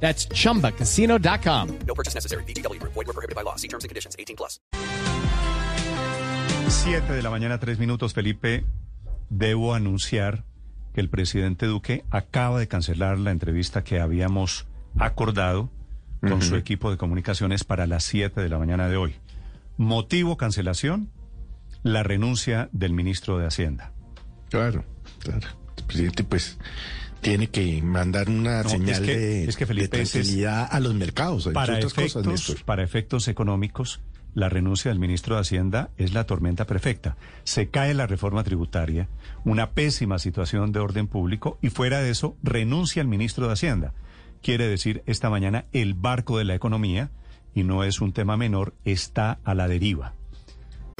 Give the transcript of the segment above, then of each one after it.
That's chumbacasino.com. No purchase necessary. BGW. Void were prohibited by law. See terms and conditions. 18 plus. 7 de la mañana, tres minutos, Felipe. Debo anunciar que el presidente Duque acaba de cancelar la entrevista que habíamos acordado con su equipo de comunicaciones para las 7 de la mañana de hoy. Motivo cancelación, la renuncia del ministro de Hacienda. Claro, claro. El presidente, pues, tiene que mandar una No, señal es que- de, es que Felipe, de ese es- tranquilidad a los mercados, cosas, para efectos económicos, la renuncia del ministro de Hacienda es la tormenta perfecta. Se cae la reforma tributaria, una pésima situación de orden público y fuera de eso renuncia el ministro de Hacienda. Quiere decir, esta mañana el barco de la economía, y no es un tema menor, está a la deriva.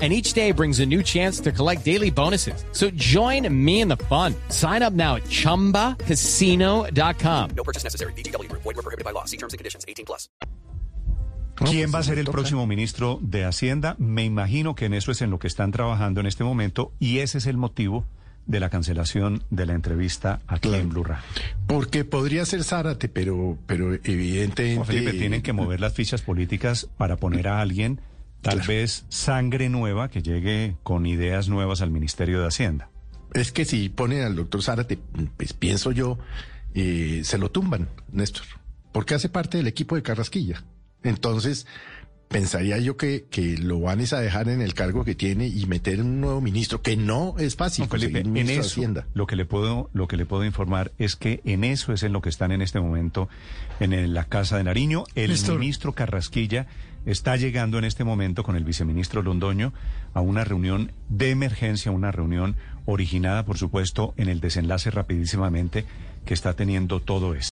And each day brings a new chance to collect daily bonuses. So join me in the fun. Sign up now at chumbacasino.com. No purchase necessary. BGW. Void were prohibited by law. See terms and conditions. 18 plus. ¿Quién va a ser el próximo ministro de Hacienda? Me imagino que en eso es en lo que están trabajando en este momento y ese es el motivo de la cancelación de la entrevista aquí Claro. en Blue Radio. Porque podría ser Zárate, pero, pero evidentemente... Felipe, tienen que mover las fichas políticas para poner a alguien, tal Claro. vez sangre nueva, que llegue con ideas nuevas al Ministerio de Hacienda. Es que si ponen al doctor Zárate, pues pienso yo, eh, se lo tumban, Néstor, porque hace parte del equipo de Carrasquilla. Entonces, pensaría yo que, que lo van es a dejar en el cargo que tiene y meter un nuevo ministro, que no es fácil No, Felipe, conseguir en de eso, Hacienda. lo que le puedo, lo que le puedo informar es que en eso es en lo que están en este momento en la Casa de Nariño. El ministro Carrasquilla está llegando en este momento con el viceministro Londoño a una reunión de emergencia, una reunión originada, por supuesto, en el desenlace rapidísimamente que está teniendo todo esto.